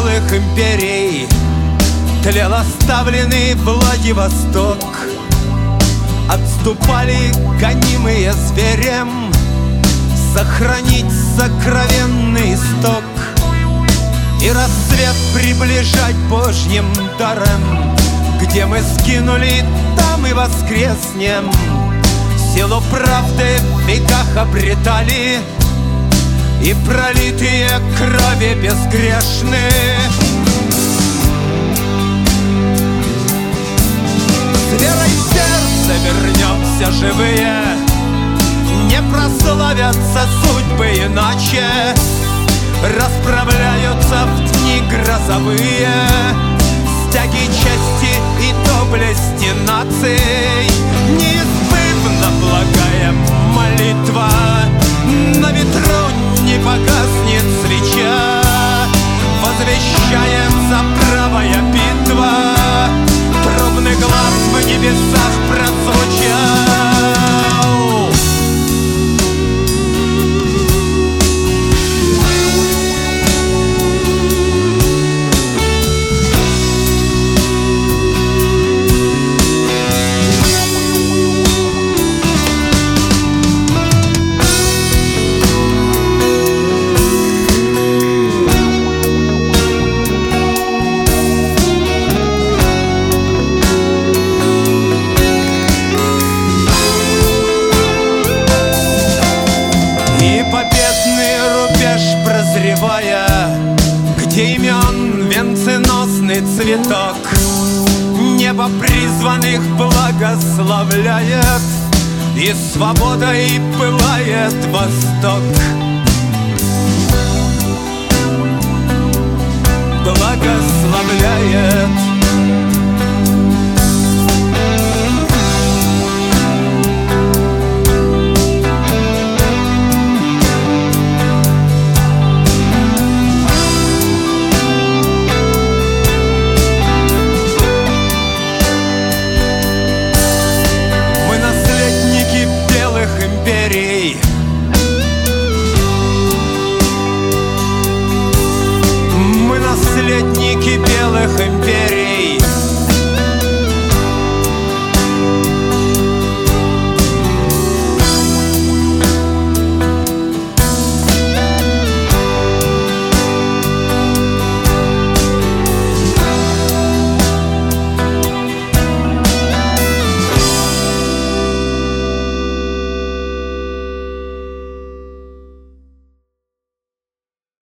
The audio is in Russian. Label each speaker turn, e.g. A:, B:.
A: целых империй. Тлел оставленный Владивосток. Отступали гонимые зверем. Сохранить сокровенный исток И рассвет приближать Божьим даром. Где мы скинули, там и воскреснем. Силу правды в веках обретали И пролитые крови безгрешны. С верой в сердце вернемся живые. Не прославятся судьбы иначе. Расправляются прозревая Где имен венценосный цветок Небо призванных благословляет И свободой пылает восток